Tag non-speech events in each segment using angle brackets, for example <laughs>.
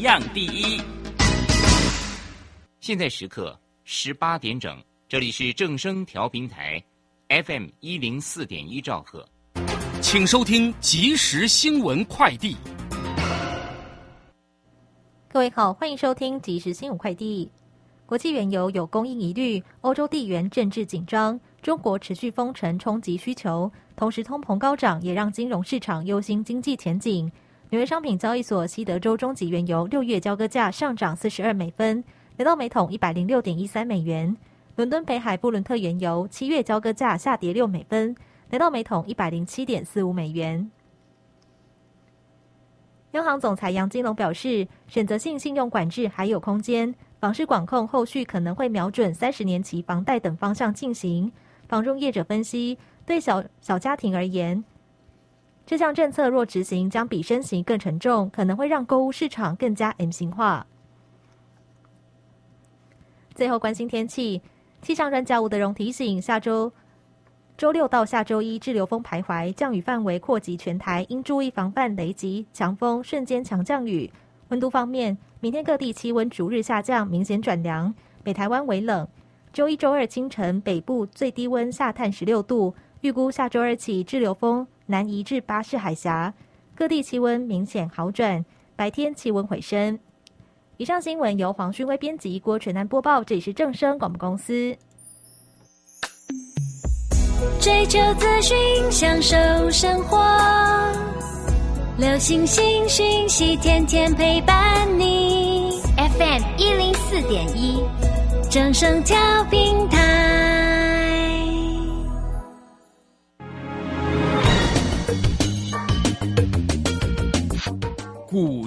样第一。现在时刻十八点整，这里是正声调频台，FM 一零四点一兆赫，请收听即时新闻快递。各位好，欢迎收听即时新闻快递。国际原油有供应疑虑，欧洲地缘政治紧张，中国持续封城冲击需求，同时通膨高涨也让金融市场忧心经济前景。纽约商品交易所西德州中级原油六月交割价上涨四十二美分，来到每桶一百零六点一三美元。伦敦北海布伦特原油七月交割价下跌六美分，来到每桶一百零七点四五美元。央行总裁杨金龙表示，选择性信用管制还有空间。房市管控后续可能会瞄准三十年期房贷等方向进行。房中业者分析，对小小家庭而言，这项政策若执行，将比升息更沉重，可能会让购物市场更加 M 型化。最后关心天气，气象专家吴德荣提醒，下周周六到下周一，滞留风徘徊，降雨范围扩及全台，应注意防范雷击、强风、瞬间强降雨。温度方面，明天各地气温逐日下降，明显转凉。北台湾为冷。周一、周二清晨，北部最低温下探十六度。预估下周二起，滞留风南移至巴士海峡，各地气温明显好转，白天气温回升。以上新闻由黄勋威编辑，郭全南播报。这里是正声广播公司。追求资讯，享受生活。流星星讯息，天天陪伴你。FM 一零四点一，正声调平台。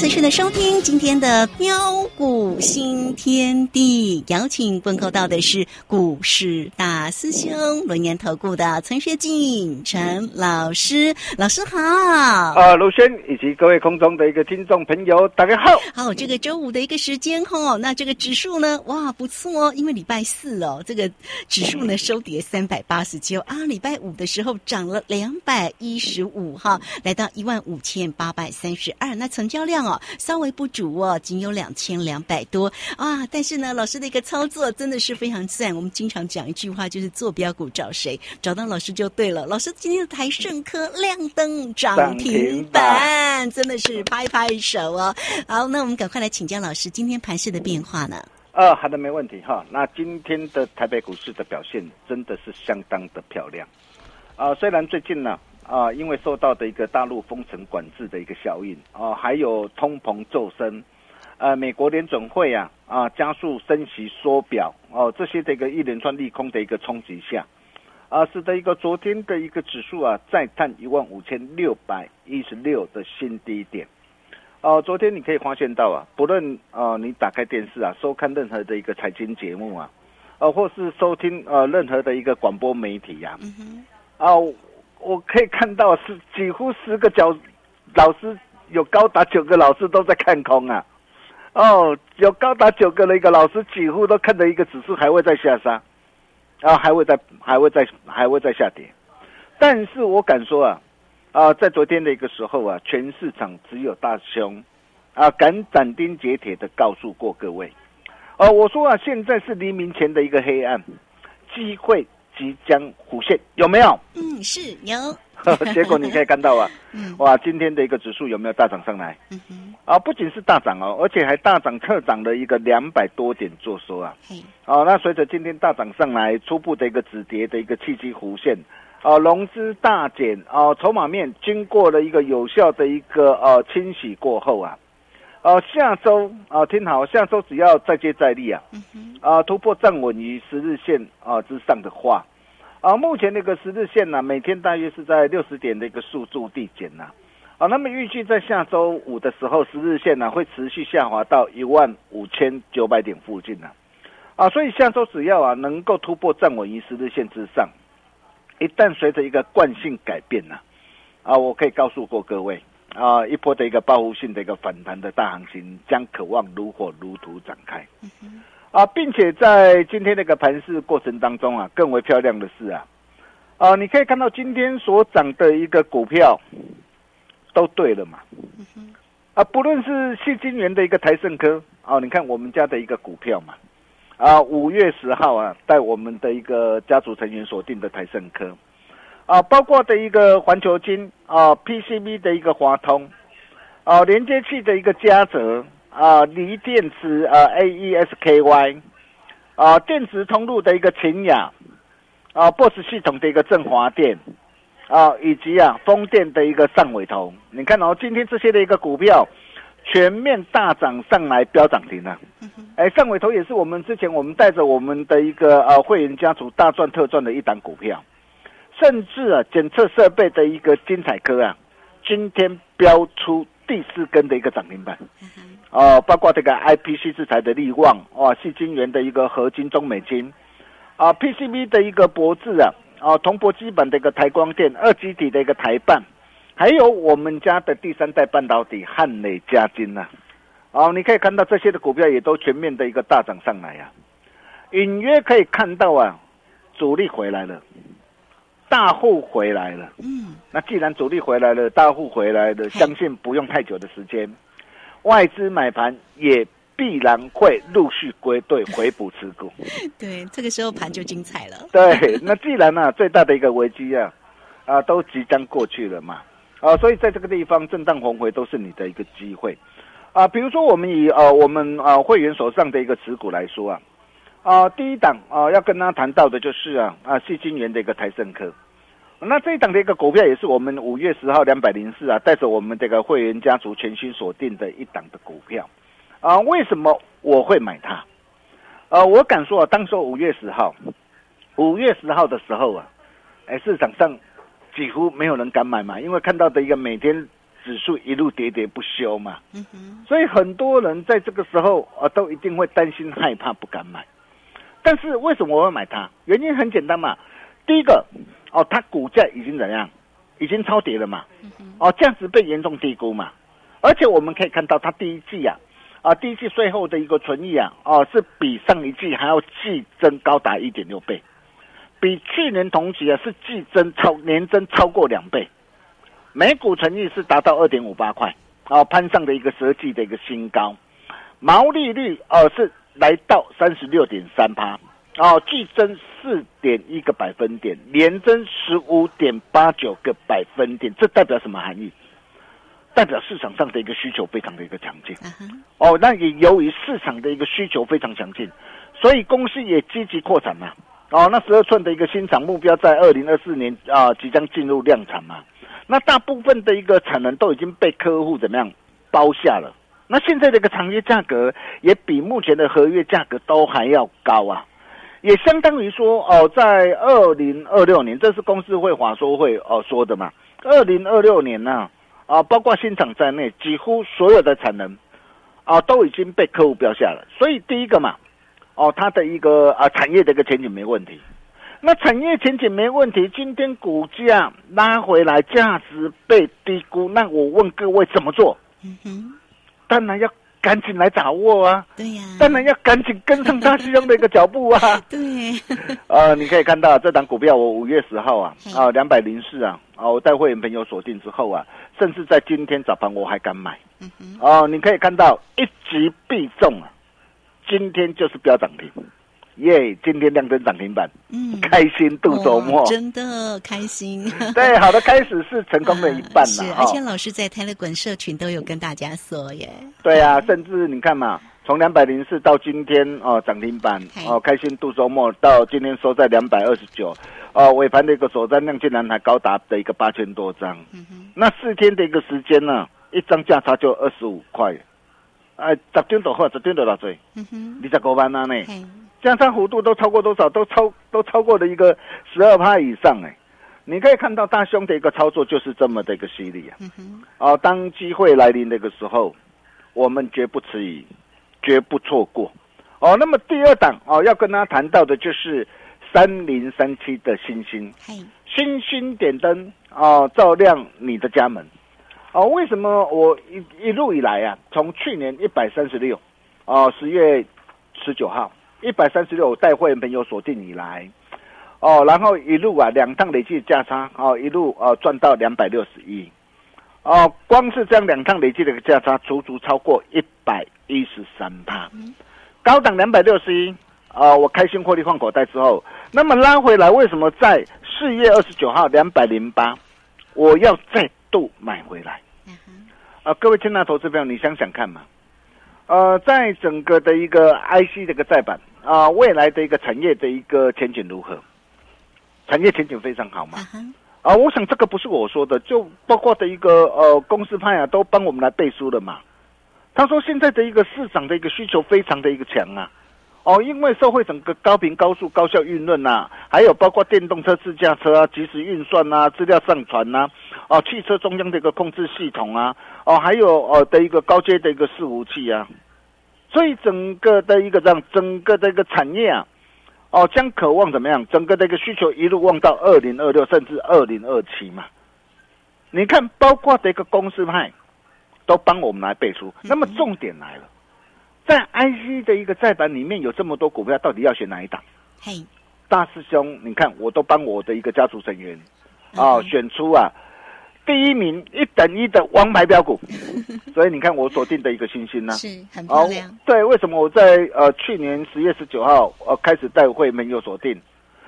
持续的收听今天的标股新天地，邀请问候到的是股市大师兄轮年投顾的陈学进陈老师，老师好。啊，卢轩以及各位空中的一个听众朋友，大家好。好，这个周五的一个时间哈，那这个指数呢，哇，不错哦，因为礼拜四哦，这个指数呢收跌三百八十九啊，礼拜五的时候涨了两百一十五哈，来到一万五千八百三十二，那成交量。哦，稍微不足哦，仅有两千两百多啊！但是呢，老师的一个操作真的是非常赞。我们经常讲一句话，就是坐标股找谁？找到老师就对了。老师今天的台盛科亮灯涨停板，真的是拍拍手哦。好，那我们赶快来请教老师，今天盘势的变化呢？呃，好的，没问题哈。那今天的台北股市的表现真的是相当的漂亮啊！虽然最近呢。啊，因为受到的一个大陆封城管制的一个效应啊，还有通膨骤升，呃，美国联准会啊啊加速升息缩表哦，这些的一个一连串利空的一个冲击下，啊，使得一个昨天的一个指数啊再探一万五千六百一十六的新低点。哦，昨天你可以发现到啊，不论啊你打开电视啊收看任何的一个财经节目啊，呃，或是收听呃任何的一个广播媒体呀，啊。我可以看到是几乎十个角老师有高达九个老师都在看空啊，哦，有高达九个的一个老师几乎都看着一个指数还会再下杀，啊还会再还会再还会再下跌，但是我敢说啊，啊，在昨天的一个时候啊，全市场只有大兄啊敢斩钉截铁的告诉过各位，哦，我说啊，现在是黎明前的一个黑暗，机会即将浮现，有没有？嗯，是有，<laughs> 结果你可以看到啊，<laughs> 嗯。哇，今天的一个指数有没有大涨上来？啊，不仅是大涨哦，而且还大涨特涨了一个两百多点做收啊。嘿，哦，那随着今天大涨上来，初步的一个止跌的一个契机弧线，啊，融资大减啊，筹码面经过了一个有效的一个呃清洗过后啊，呃，下周啊，听好，下周只要再接再厉啊，啊，突破站稳于十日线啊之上的话，啊，目前那个十日线呢、每天大约是在六十点的一个速度递减呐、啊，那么预计在下周五的时候，十日线呢、会持续下滑到一万五千九百点附近呢、啊，所以下周只要啊能够突破站稳于十日线之上，一旦随着一个惯性改变呢、啊，我可以告诉过各位啊，一波的一个报复性的一个反弹的大行情将渴望如火如荼展开。啊，并且在今天那个盘市过程当中啊，更为漂亮的是啊，啊，你可以看到今天所涨的一个股票都对了嘛，啊，不论是细晶元的一个台盛科啊，你看我们家的一个股票嘛，啊，五月十号啊，带我们的一个家族成员锁定的台盛科，啊，包括的一个环球金啊，PCB 的一个华通，啊，连接器的一个嘉泽啊，锂电池啊，AESKY 啊，电池通路的一个秦雅啊，BOSS 系统的一个振华电啊，以及啊风电的一个上尾头，你看哦，今天这些的一个股票全面大涨上来，飙涨停了。哎，上尾头也是我们之前我们带着我们的一个呃会员家族大赚特赚的一档股票，甚至啊检测设备的一个精彩科啊，今天标出第四根的一个涨停板。哦，包括这个 IPC 制裁的力旺，哇，细晶圆的一个合金中美金，啊，PCB 的一个博智啊，啊，铜箔基板的一个台光电，二极体的一个台半，还有我们家的第三代半导体汉磊嘉金呐、啊，哦，你可以看到这些的股票也都全面的一个大涨上来呀、隐约可以看到啊，主力回来了，大户回来了。嗯，那既然主力回来了，大户回来了，相信不用太久的时间，外资买盘也必然会陆续归队回补持股。<laughs> 对，这个时候盘就精彩了。<laughs> 对，那既然呢、最大的一个危机啊，啊，都即将过去了嘛，啊，所以在这个地方震荡红回都是你的一个机会，啊，比如说我们以呃我们啊会员手上的一个持股来说啊，啊，第一档啊要跟他谈到的就是啊啊细晶圆的一个台盛科。那这一档的一个股票也是我们五月十号两百零四啊，带着我们这个会员家族全新锁定的一档的股票，啊，为什么我会买它？呃，我敢说啊，当时五月十号，五月十号的时候啊，哎，市场上几乎没有人敢买嘛，因为看到的一个每天指数一路喋喋不休嘛，嗯哼，所以很多人在这个时候啊，都一定会担心害怕，不敢买。但是为什么我会买它？原因很简单嘛，第一个，哦，它股价已经怎样？已经超跌了嘛，哦，价值被严重低估嘛，而且我们可以看到它第一季啊，啊，第一季税后的一个存益啊，哦，是比上一季还要季增高达一点六倍，比去年同期啊是季增超年增超过两倍，每股存益是达到二点五八块，啊，攀上的一个十季的一个新高，毛利率哦、是来到三十六点三趴，哦，季增四点一个百分点，年增十五点八九个百分点，这代表什么含义？代表市场上的一个需求非常的一个强劲。哦，那也由于市场的一个需求非常强劲，所以公司也积极扩产嘛。哦，那十二寸的一个新厂目标在二零二四年啊、即将进入量产嘛。那大部分的一个产能都已经被客户怎么样包下了。那现在这个长约价格也比目前的合约价格都还要高啊，也相当于说哦，在二零二六年，这是公司会华说会哦说的嘛。二零二六年呢、啊，包括新厂在内，几乎所有的产能啊都已经被客户标下了。所以第一个嘛，哦，它的一个啊产业的一个前景没问题。那产业前景没问题，今天股价拉回来，价值被低估，那我问各位怎么做？嗯哼，当然要赶紧来掌握啊！对呀，当然要赶紧跟上大师兄的一个脚步啊！<laughs> 对，呃，<laughs> 你可以看到这档股票，我五月十号啊嘿。啊两百零四啊啊，我带会员朋友锁定之后啊，甚至在今天早盘我还敢买。哦，你可以看到一击必中啊，今天就是飙涨停，耶！今天亮灯涨停板，嗯，开心度周末哦。真的开心。<laughs> 对，好的开始是成功的一半是，而且。老师在泰勒滚社群都有跟大家说耶。对啊，甚至你看嘛，从两百零四到今天哦涨停板哦，开心度周末到今天收在两百二十九，哦尾盘的一个首单量竟然还高达的一个八千多张，嗯哼，那四天的一个时间呢，一张价差就二十五块，哎，十点多块，十点多少岁？嗯哼，二十五万啊呢，嘿，价差幅度都超过多少？都超都超过了一个十二趴以上哎。你可以看到大兄的一个操作就是这么的一个犀利啊！哦，当机会来临那个时候，我们绝不迟疑，绝不错过。哦，那么第二档哦，要跟大家谈到的就是三零三七的星星，星星点灯哦，照亮你的家门。哦，为什么我一一路以来啊，从去年一百三十六，哦，十月十九号一百三十六带会员朋友锁定以来，哦，然后一路啊两趟累计价差，哦，一路哦赚到两百六十一，哦，光是这样两趟累计的价差，足足超过一百一十三趴，高档两百六十一，啊，我开心获利换口袋之后，那么拉回来，为什么在四月二十九号两百零八，我要再度买回来？啊，各位亲爱的投资朋友，你想想看嘛，呃，在整个的一个 IC 这个再版啊、未来的一个产业的一个前景如何？产业前景非常好嘛啊。我想这个不是我说的，就包括的一个呃公司派啊，都帮我们来背书了嘛。他说现在的一个市场的一个需求非常的一个强啊，哦，因为社会整个高频、高速、高效运论呐、还有包括电动车、自驾车啊、即时运算啊、资料上传呐、哦，汽车中央的一个控制系统啊，哦，还有呃的一个高阶的一个伺服器啊，所以整个的一个这样整个的一个产业啊，哦，将渴望怎么样？整个的一个需求一路望到二零二六，甚至二零二七嘛。你看，包括的一个公司派，都帮我们来背书。那么重点来了，在 IC 的一个再版里面有这么多股票，到底要选哪一档？嘿，大师兄，你看，我都帮我的一个家族成员啊、嗯选出啊第一名一等一的王牌标股，<laughs> 所以你看我锁定的一个星星呢、是很哦漂亮，，对，为什么我在呃去年十月十九号呃开始带会员有锁定？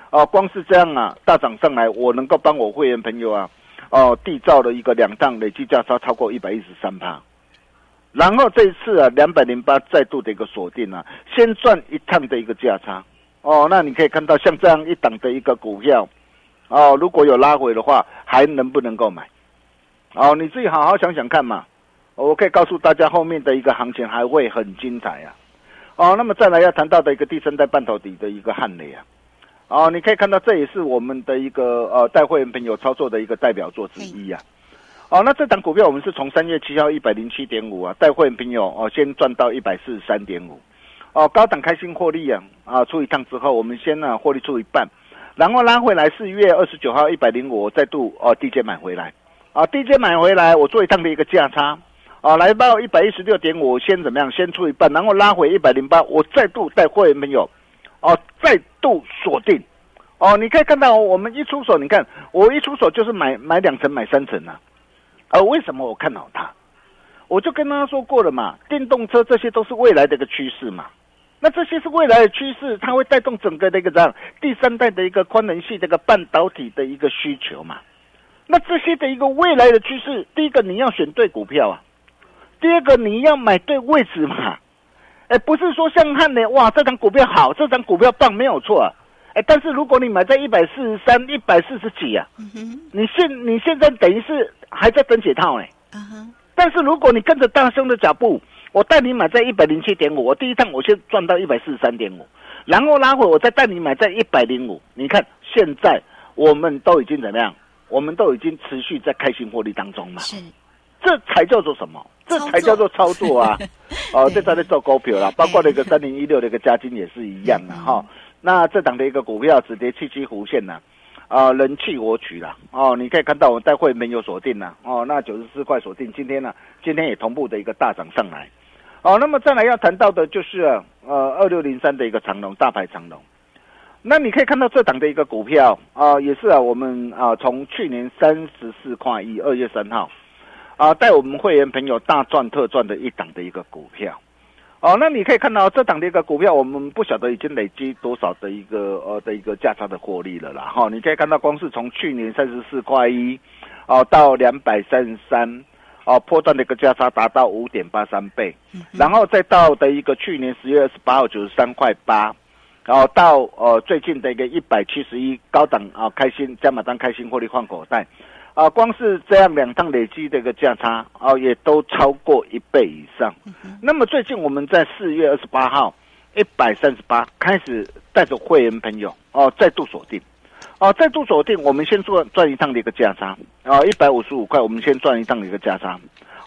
哦、光是这样啊，大涨上来，我能够帮我会员朋友啊，哦、缔造了一个两档累计价差超过一百一十三趴。然后这一次啊，两百零八再度的一个锁定啊，先赚一趟的一个价差。哦，那你可以看到像这样一档的一个股票，哦，如果有拉回的话，还能不能够买？哦，你自己好好想想看嘛。我可以告诉大家，后面的一个行情还会很精彩啊！哦，那么再来要谈到的一个第三代半导体的一个汉雷啊，哦，你可以看到这也是我们的一个呃带会员朋友操作的一个代表作之一啊。哦，那这档股票我们是从三月七号一百零七点五啊，带会员朋友哦先赚到一百四十三点五，哦，高档开心获利啊啊，出一趟之后，我们先呢获利出一半，然后拉回来四月二十九号一百零五，再度哦低阶买回来，啊低阶买回来，我做一趟的一个价差。啊，来到一百一十六点五，先怎么样？先出一半，然后拉回一百零八，我再度带会员朋友，哦，再度锁定，哦，你可以看到我们一出手，你看我一出手就是买买两层，买三层啊，而为什么我看好它？我就跟大家说过了嘛，电动车这些都是未来的一个趋势嘛。那这些是未来的趋势，它会带动整个的一个这样第三代的一个宽能系这个半导体的一个需求嘛。那这些的一个未来的趋势，第一个你要选对股票啊。第二个，你要买对位置嘛？哎，不是说像汉呢哇，这张股票好，这张股票棒，没有错、啊。哎，但是如果你买在一百四十三、一百四十几啊，嗯，你现你现在等于是还在等解套呢。啊哈，但是如果你跟着大兄的脚步，我带你买在一百零七点五，我第一趟我先赚到一百四十三点五，然后拉回我再带你买在一百零五。你看现在我们都已经怎么样？我们都已经持续在开心获利当中嘛。是，这才叫做什么？这才叫做操作啊！<laughs> 哦，这才在做股票啦，包括那个三零一六的一个加金也是一样的哈。那这档的一个股票止跌七七弧线呢、啊，人气我取了哦，你可以看到我待会没有锁定了哦，那九十四块锁定，今天呢，今天也同步的一个大涨上来。哦，那么再来要谈到的就是呃二六零三的一个长龙大牌长龙。那你可以看到这档的一个股票啊，也是啊，我们啊从去年三十四块一二月三号啊带我们会员朋友大赚特赚的一档的一个股票。哦，那你可以看到这档的一个股票，我们不晓得已经累积多少的一个呃的一个价差的获利了啦。哈，你可以看到光是从去年三十四块一哦到两百三十三哦，破断的一个价差达到五点八三倍，然后再到的一个去年十月二十八号九十三块八。然后到呃最近的一个一百七十一高档啊开心加码单开心获利换口袋，啊光是这样两趟累积的一个价差啊也都超过一倍以上。那么最近我们在四月二十八号一百三十八开始带着会员朋友哦再度锁定，哦再度锁定我们先做赚一趟的一个价差啊一百五十五块我们先赚一趟的一个价差，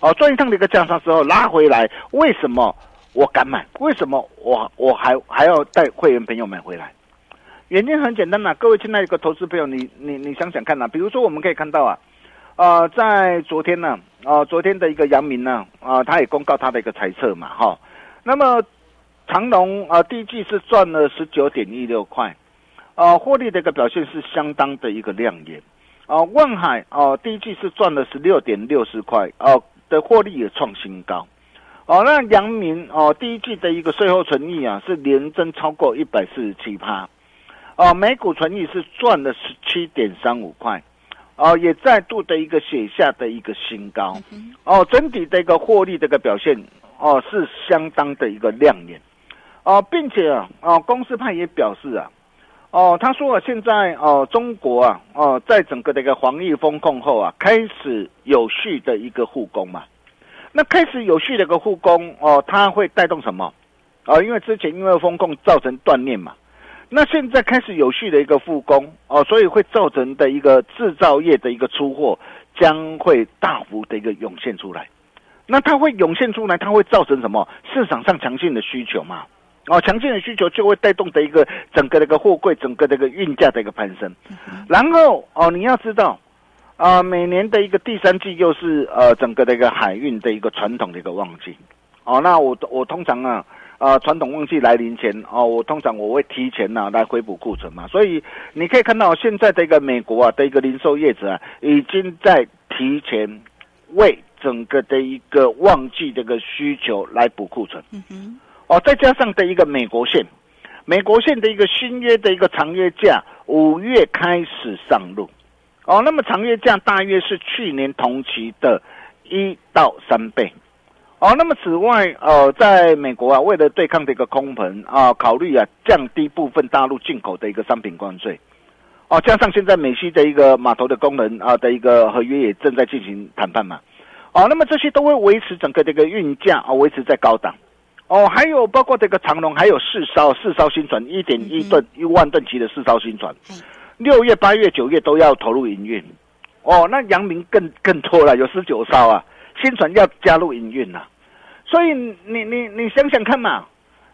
哦赚一趟的一个价差之后拉回来为什么？我敢买，为什么我我还还要带会员朋友买回来？原因很简单呐，各位亲爱的个投资朋友，你你你想想看呐，比如说我们可以看到啊，呃，在昨天呢，啊，昨天的一个阳明呢，啊，他也公告他的一个猜测嘛，哈，那么长隆啊，第一季是赚了十九点一六块，啊，获利的一个表现是相当的一个亮眼，啊，万海啊，第一季是赚了十六点六十块，哦，的获利也创新高。哦，那阳明哦，第一季的一个税后存益啊，是连增超过一百四十七趴，哦，每股存益是赚了十七点三五块，哦，也再度的一个写下的一个新高，哦，整体的一个获利这个表现哦，是相当的一个亮眼，哦，并且啊，哦，公司派也表示啊，哦，他说啊，现在哦，中国啊，哦，在整个的一个防疫风控后啊，开始有序的一个护工嘛。那开始有序的一个复工哦，它会带动什么？哦，因为之前因为风控造成断裂嘛，那现在开始有序的一个复工哦，所以会造成的一个制造业的一个出货将会大幅的一个涌现出来。那它会涌现出来，它会造成什么？市场上强劲的需求嘛，哦，强劲的需求就会带动的一个整个的一个货柜，整个的一个运价的一个攀升。然后哦，你要知道。啊，每年的一个第三季又是呃整个的一个海运的一个传统的一个旺季，哦，那我我通常啊，啊传统旺季来临前哦，我通常我会提前呢来回补库存嘛，所以你可以看到现在的一个美国啊的一个零售业者啊，已经在提前为整个的一个旺季这个需求来补库存，嗯哼，哦，再加上的一个美国线，美国线的一个新约的一个长约价五月开始上路。哦，那么长月价大约是去年同期的一到三倍。哦，那么此外，呃，在美国啊，为了对抗这个空盆啊，考虑啊降低部分大陆进口的一个商品关税。哦，加上现在美西的一个码头的功能啊的一个合约也正在进行谈判嘛。哦，那么这些都会维持整个这个运价啊，维持在高档。哦，还有包括这个长龙，还有四艘四艘新船，一点一吨一万吨级的四艘新船。六月、八月、九月都要投入营运，哦，那阳明更更多了，有十九艘啊，新船要加入营运了，所以你你你想想看嘛，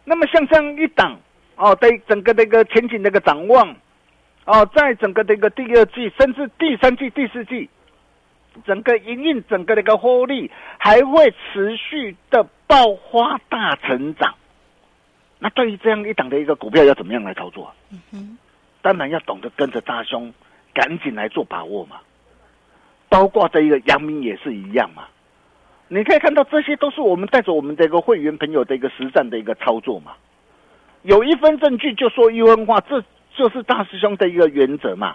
那么像这样一档哦，对整个这个前景的一个展望，哦，在整个这个第二季甚至第三季、第四季，整个营运、整个的一个获利还会持续的爆发大成长，那对于这样一档的一个股票要怎么样来操作？嗯哼。当然要懂得跟着大兄，赶紧来做把握嘛。包括这一个阳明也是一样嘛。你可以看到，这些都是我们带着我们的一个会员朋友的一个实战的一个操作嘛。有一分证据就说一分话，这就是大师兄的一个原则嘛。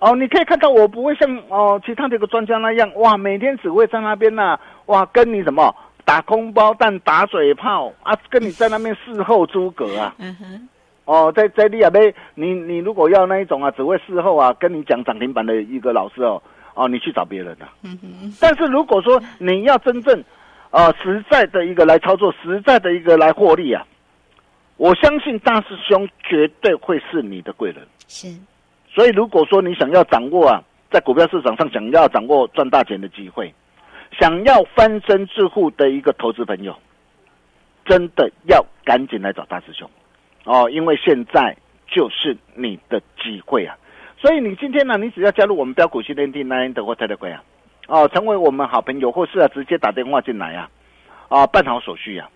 哦，你可以看到，我不会像哦其他的一个专家那样，哇，每天只会在那边呢，哇，跟你什么打空包弹、打嘴炮啊，跟你在那边事后诸葛啊。嗯哼。哦，在在利亚杯，你你如果要那一种啊，只会事后啊跟你讲涨停板的一个老师哦，哦，你去找别人了。嗯哼。但是如果说你要真正，呃，实在的一个来操作，实在的一个来获利啊，我相信大师兄绝对会是你的贵人。是。所以如果说你想要掌握啊，在股票市场上想要掌握赚大钱的机会，想要翻身致富的一个投资朋友，真的要赶紧来找大师兄。哦，因为现在就是你的机会啊，所以你今天呢，你只要加入我们标股训练营那德国泰德贵啊，哦，成为我们好朋友，或是啊直接打电话进来啊，啊办好手续啊，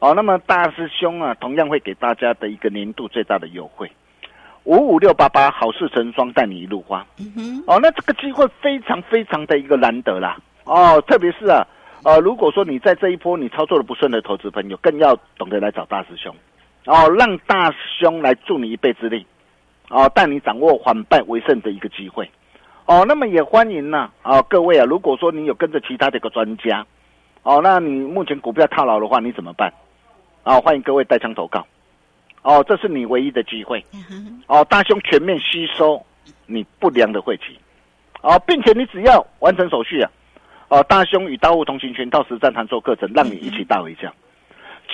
哦，那么大师兄啊，同样会给大家的一个年度最大的优惠，五五六八八好事成双，带你一路花。嗯哼，哦，那这个机会非常非常的一个难得啦。哦，特别是啊，呃，如果说你在这一波你操作的不顺的投资朋友，更要懂得来找大师兄，哦，让大师兄来助你一臂之力，哦，带你掌握反败为胜的一个机会。哦，那么也欢迎呢，啊，各位啊，如果说你有跟着其他的一个专家，哦，那你目前股票套牢的话，你怎么办？啊，欢迎各位带枪投靠。哦，这是你唯一的机会。哦，大兄全面吸收你不良的晦气，哦，并且你只要完成手续啊，哦，大兄与大户同行全套实战谈做课程，让你一起大回家。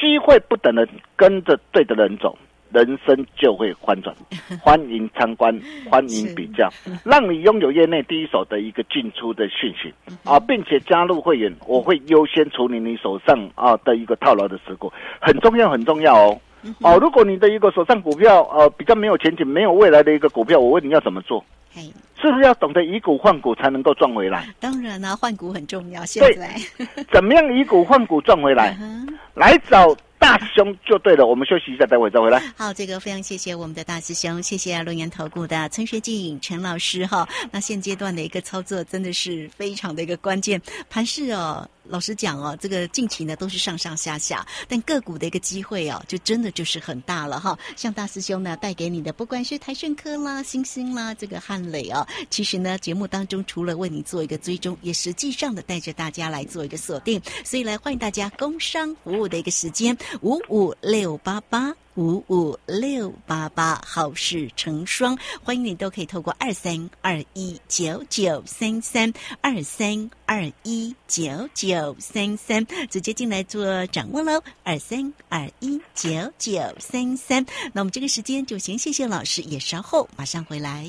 机会不等人，跟着对的人走，人生就会翻转。<laughs> 欢迎参观，欢迎比较，让你拥有业内第一手的一个进出的讯息。啊，并且加入会员，我会优先处理你手上啊的一个套牢的持股，很重要，很重要哦。哦，如果你的一个手上股票呃比较没有前景、没有未来的一个股票，我问你要怎么做？嘿，是不是要懂得以股换股才能够赚回来？当然啦、换股很重要。现在，<laughs> 怎么样以股换股赚回来？嗯来找大师兄就对了。我们休息一下，待会再回来。好，这个非常谢谢我们的大师兄，谢谢龙岩投顾的陈学进陈老师哈。那现阶段的一个操作真的是非常的一个关键，盘势哦，老实讲哦，这个近期呢都是上上下下，但个股的一个机会哦，就真的就是很大了哈。像大师兄呢带给你的，不管是台盛科啦、星星啦、这个汉磊哦，其实呢节目当中除了为你做一个追踪，也实际上的带着大家来做一个锁定，所以来欢迎大家工商服务的一个时间五五六八八。五五六八八，好事成双，欢迎你都可以透过二三二一九九三三二三二一九九三三直接进来做掌握喽，二三二一九九三三。那我们这个时间就先谢谢老师，也稍后马上回来。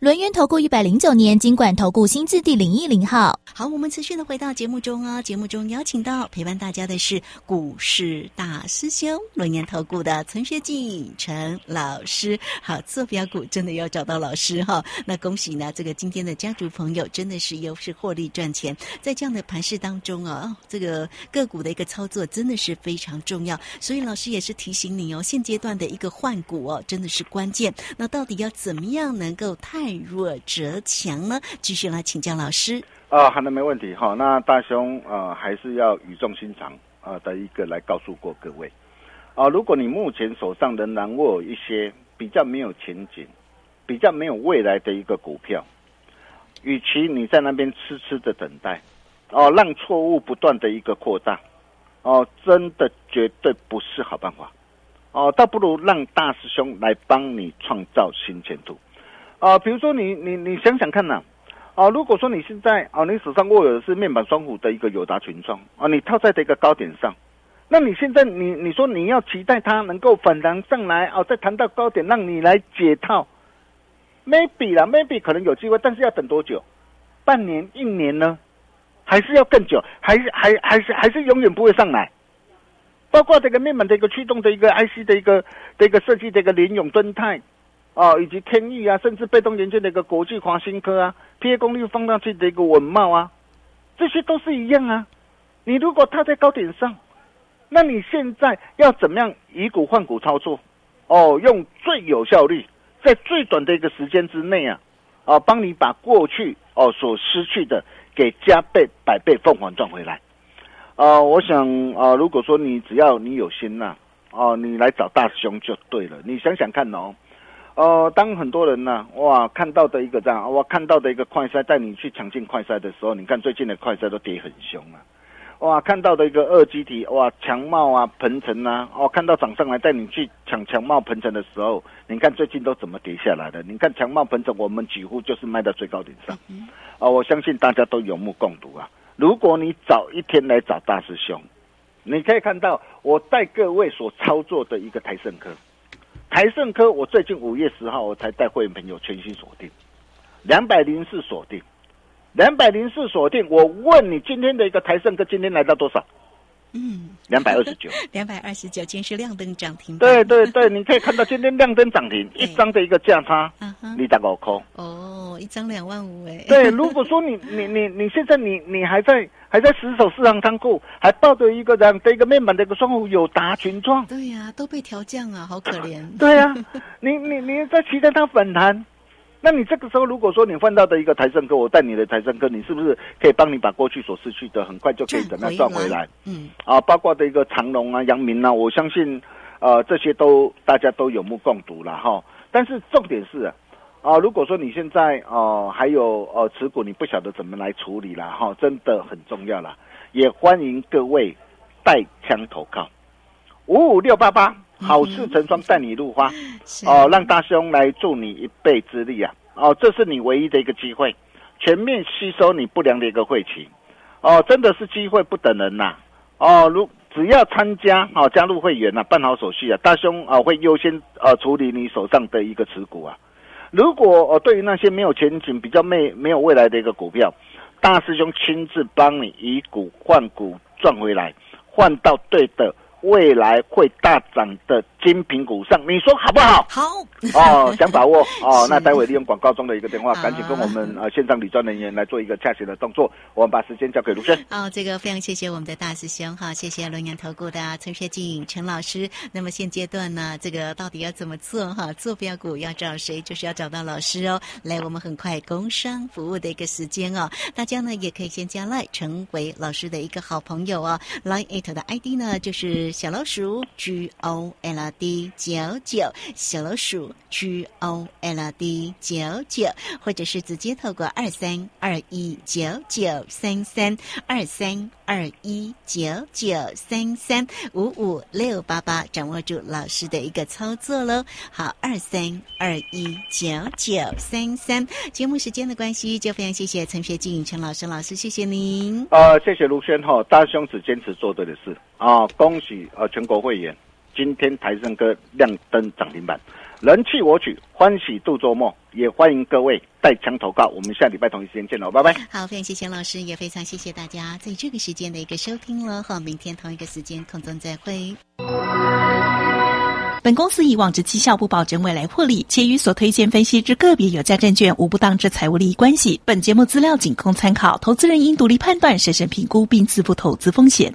轮源投顾一百零九年经管投顾新字第零一零号。好，我们持续的回到节目中哦。节目中邀请到陪伴大家的是股市大师兄轮研投顾的陈学进陈老师。好，做标股真的要找到老师哈。<laughs> 那恭喜呢，这个今天的家族朋友真的是又是获利赚钱。在这样的盘势当中啊，哦这个个股的一个操作真的是非常重要。所以老师也是提醒你哦，现阶段的一个换股哦，真的是关键。那到底要怎么样能够太弱则强呢？继续来请教老师。啊，好的，没问题哈。那大兄呃，还是要语重心长啊的一个来告诉过各位啊，如果你目前手上仍然握有一些比较没有前景、比较没有未来的一个股票，与其你在那边痴痴的等待，哦，让错误不断的一个扩大，哦，真的绝对不是好办法，哦，倒不如让大师兄来帮你创造新前途，啊，比如说你你你想想看呐、啊，如果说你现在啊，你手上握有的是面板双虎的一个友达群创啊，你套在的一个高点上，那你现在你你说你要期待它能够反弹上来啊，再谈到高点让你来解套，maybe 啦，maybe 可能有机会，但是要等多久？半年、一年呢？还是要更久？还是还还是还是永远不会上来？包括这个面板的一个驱动的一个 IC 的一个的一个设计的一个联永敦泰。哦，以及天域啊，甚至被动元件的一个国际华新科啊，PA 功率放大器的一个稳茂啊，这些都是一样啊。你如果踏在高点上，那你现在要怎么样以股换股操作？哦，用最有效率，在最短的一个时间之内啊，哦，帮你把过去哦所失去的给加倍百倍凤凰赚回来。呃，我想啊、如果说你只要你有心呐、哦，你来找大师兄就对了。你想想看哦，呃，当很多人呢、哇，看到的一个这样，哇，看到的一个快赛带你去抢进快赛的时候，你看最近的快赛都跌很凶啊。哇，看到的一个二基体，哇，强茂啊，鹏程啊，哦，看到涨上来带你去抢强茂、鹏程的时候，你看最近都怎么跌下来的？你看强茂、鹏程，我们几乎就是卖到最高点上，啊、我相信大家都有目共睹啊。如果你早一天来找大师兄，你可以看到我带各位所操作的一个台盛科，台盛科，我最近五月十号我才带会员朋友全新锁定，两百零四锁定，两百零四锁定。我问你，今天的一个台盛科今天来到多少？嗯，两百二十九。<laughs> 两百二十九，今天是亮灯涨停板。对对对，你可以看到今天亮灯涨停，一张的一个价差，你打五块。哦，一张两万五哎。对，如果说你 <laughs> 你你你现在你你还在还在死守市场仓库，还抱着一个这样的一个面板的一个双虎有达群创，对呀、都被调降啊，好可怜。对啊，你你你在期待它反弹，那你这个时候如果说你换到的一个台盛科，我带你的台盛科，你是不是可以帮你把过去所失去的很快就可以怎么样赚回来？嗯，啊，包括的一个长隆啊、阳明啊，我相信呃这些都大家都有目共睹了哈。但是重点是啊。啊，如果说你现在哦、呃还有呃持股，你不晓得怎么来处理了，哈，真的很重要了。也欢迎各位带枪投靠，五五六八八，好事成双带你入花。<laughs> 是哦，让大兄来助你一臂之力啊！哦，这是你唯一的一个机会，全面吸收你不良的一个晦气。哦，真的是机会不等人呐、哦，如只要参加哦，加入会员呐、办好手续啊，大兄啊会优先呃处理你手上的一个持股啊。如果哦对于那些没有前景、比较没没有未来的一个股票，大师兄亲自帮你以股换股赚回来，换到对的未来会大涨的精品股上，你说好不好？好哦，想把握 <laughs> 哦，那待会利用广告中的一个电话，好赶紧跟我们呃线上理专人员来做一个洽询的动作。我们把时间交给卢生。哦，这个非常谢谢我们的大师兄哈，谢谢龙岩投顾的陈学静陈老师。那么现阶段呢，这个到底要怎么做哈？做标股要找谁？就是要找到老师哦。来，我们很快工商服务的一个时间哦，大家呢也可以先加赖成为老师的一个好朋友哦。Line it 的 ID 呢就是小老鼠 G O L D 九九，小老鼠 G O L D 九九，或者是直接透过二三二一九九三三二三二一九九三三五五六八八，掌握住老师的一个操作喽。好，二三二一九九三三。节目时间的关系，就非常谢谢陈学静陈老师老师，谢谢您。呃，谢谢卢轩哈，大兄子坚持做对的事啊！恭喜呃全国会员，今天台盛哥亮灯涨停板，人气我取，欢喜度周末，也欢迎各位带枪投靠。我们下礼拜同一时间见喽，拜拜。好，非常谢谢老师，也非常谢谢大家在这个时间的一个收听了。好，明天同一个时间空中再会。本公司以往之绩效不保证未来获利，且与所推荐分析之个别有价证券无不当之财务利益关系。本节目资料仅供参考，投资人应独立判断、审慎评估并自负投资风险。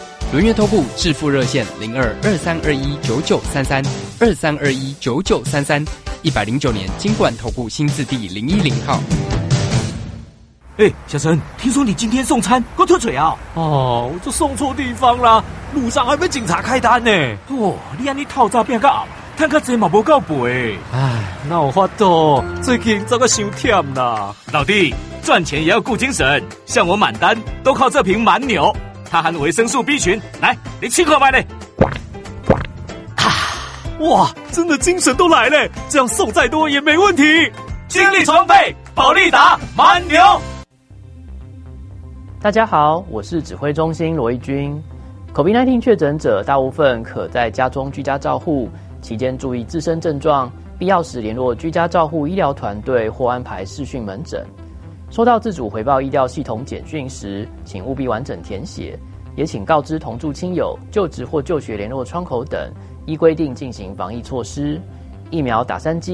轮月投顾致富热线零二二三二一九九三三二三二一九九三三，一百零九年金管投顾新字第零一零号。哎，小陈，听说你今天送餐快脱嘴啊？哦，我就送错地方啦，路上还被警察开单呢。哦，你安尼套诈变个后，看个钱嘛无够赔。唉，那我发抖，最近这个伤忝啦。老弟，赚钱也要顾精神，像我满单都靠这瓶蛮牛，它含维生素 B 群，来，你吃块买嘞。哇，真的精神都来了，这样送再多也没问题。精力充沛，保利达蛮牛。大家好，我是指挥中心罗义军。COVID-19 确诊者大部分可在家中居家照护，期间注意自身症状，必要时联络居家照护医疗团队或安排视讯门诊。收到自主回报医疗系统简讯时，请务必完整填写，也请告知同住亲友、就职或就学联络窗口等，依规定进行防疫措施。疫苗打三剂。